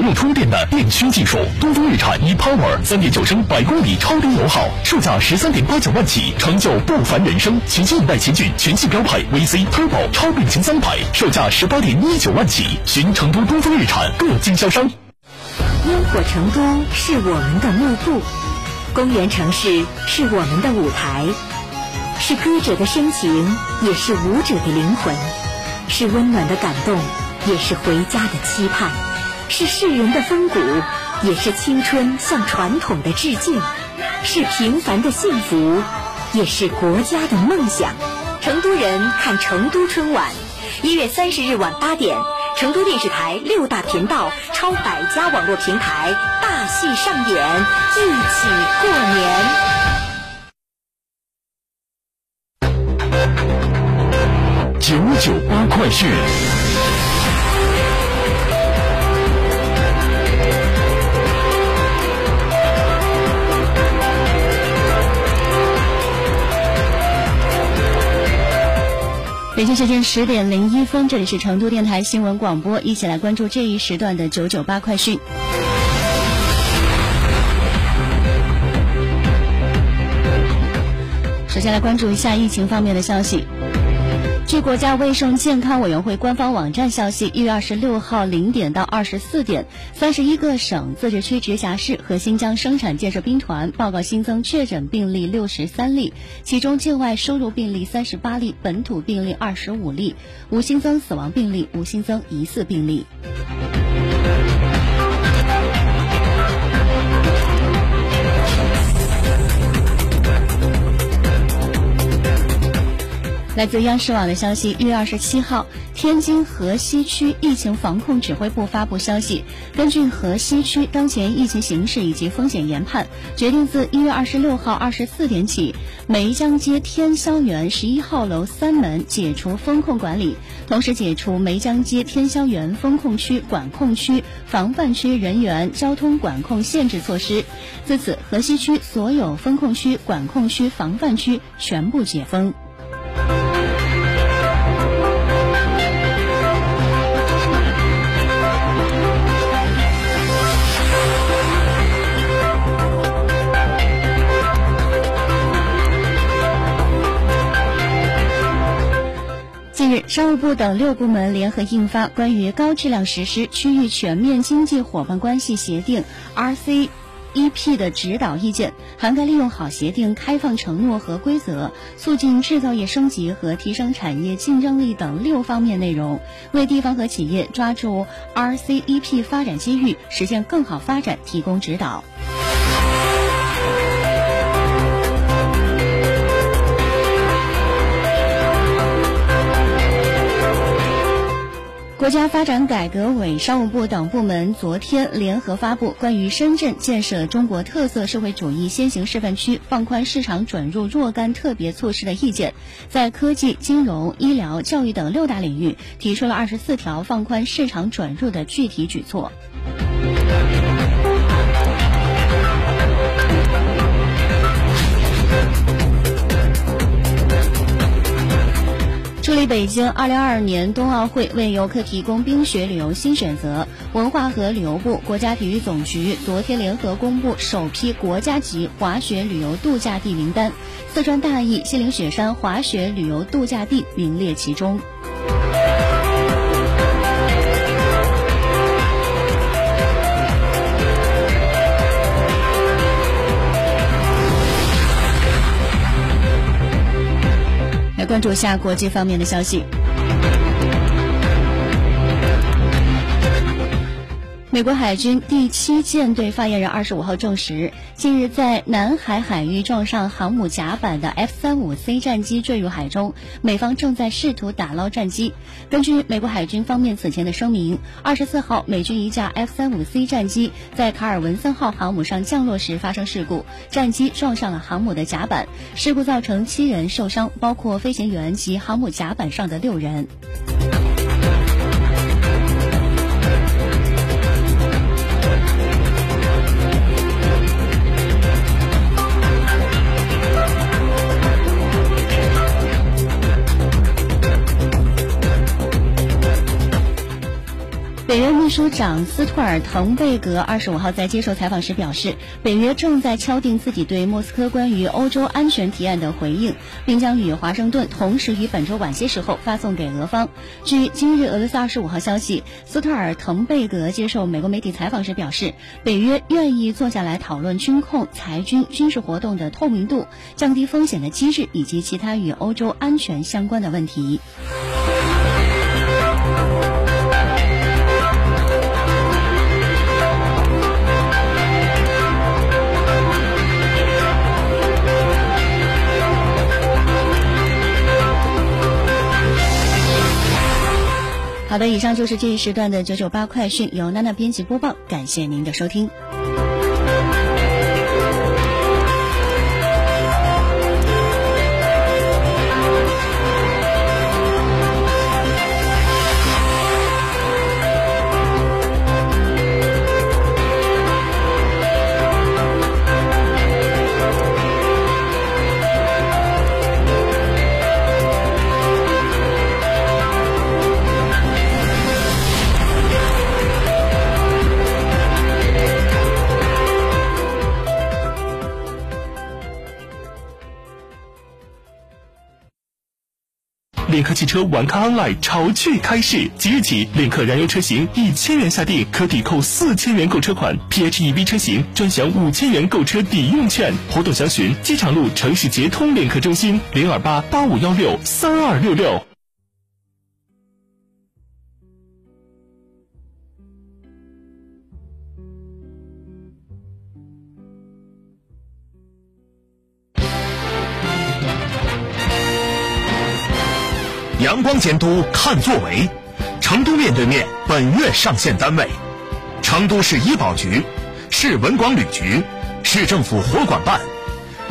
不用充电的电驱技术，东风日产 ePower 三点九升百公里超低油耗，售价十三点八九万起，成就不凡人生。全新一代奇骏全系标配 VC Turbo 超变擎三排，售价十八点一九万起，寻成都东风日产各经销商。烟火成都是我们的幕布，公园城市是我们的舞台，是歌者的深情，也是舞者的灵魂，是温暖的感动，也是回家的期盼，是世人的风骨，也是青春向传统的致敬，是平凡的幸福，也是国家的梦想。成都人看成都春晚，一月三十日晚八点。成都电视台六大频道超百家网络平台大戏上演，一起过年。九九八快讯。北京时间十点零一分，这里是成都电台新闻广播，一起来关注这一时段的九九八快讯。首先来关注一下疫情方面的消息。据国家卫生健康委员会官方网站消息，一月二十六号零点到二十四点，三十一个省、自治区、直辖市和新疆生产建设兵团报告新增确诊病例六十三例，其中境外输入病例三十八例，本土病例二十五例，无新增死亡病例，无新增疑似病例。来自央视网的消息，一月二十七号，天津河西区疫情防控指挥部发布消息，根据河西区当前疫情形势以及风险研判，决定自一月二十六号二十四点起，梅江街天霄园十一号楼三门解除风控管理，同时解除梅江街天霄园风控区、管控区、防范区人员交通管控限制措施。自此，河西区所有风控区、管控区、防范区全部解封。商务部等六部门联合印发《关于高质量实施区域全面经济伙伴关系协定 （RCEP） 的指导意见》，涵盖利用好协定开放承诺和规则，促进制造业升级和提升产业竞争力等六方面内容，为地方和企业抓住 RCEP 发展机遇、实现更好发展提供指导。国家发展改革委、商务部等部门昨天联合发布《关于深圳建设中国特色社会主义先行示范区放宽市场准入若干特别措施的意见》，在科技、金融、医疗、教育等六大领域提出了二十四条放宽市场准入的具体举措。助力北京2022年冬奥会为游客提供冰雪旅游新选择，文化和旅游部、国家体育总局昨天联合公布首批国家级滑雪旅游度假地名单，四川大邑西岭雪山滑雪旅游度假地名列其中。关注下国际方面的消息。美国海军第七舰队发言人二十五号证实，近日在南海海域撞上航母甲板的 F 三五 C 战机坠入海中，美方正在试图打捞战机。根据美国海军方面此前的声明，二十四号美军一架 F 三五 C 战机在卡尔文森号航母上降落时发生事故，战机撞上了航母的甲板，事故造成七人受伤，包括飞行员及航母甲板上的六人。秘书长斯托尔滕贝格二十五号在接受采访时表示，北约正在敲定自己对莫斯科关于欧洲安全提案的回应，并将与华盛顿同时于本周晚些时候发送给俄方。据今日俄罗斯二十五号消息，斯托尔滕贝格接受美国媒体采访时表示，北约愿意坐下来讨论军控、裁军、军事活动的透明度、降低风险的机制以及其他与欧洲安全相关的问题。好的，以上就是这一时段的九九八快讯，由娜娜编辑播报，感谢您的收听。领克汽车玩咖 online 潮趣开市，即日起，领克燃油车型一千元下定可抵扣四千元购车款，PHEV 车型专享五千元购车抵用券。活动详询机场路城市捷通领克中心零二八八五幺六三二六六。阳光监督看作为，成都面对面本月上线单位：成都市医保局、市文广旅局、市政府活管办。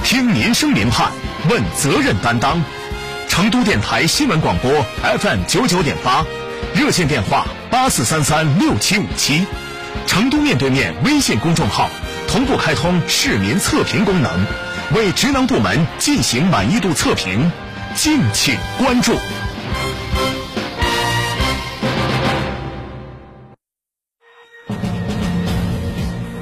听民生民盼，问责任担当。成都电台新闻广播 FM 九九点八，热线电话八四三三六七五七。成都面对面微信公众号同步开通市民测评功能，为职能部门进行满意度测评，敬请关注。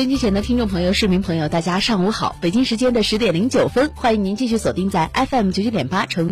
收音机前的听众朋友、市民朋友，大家上午好！北京时间的十点零九分，欢迎您继续锁定在 FM 九九点八成。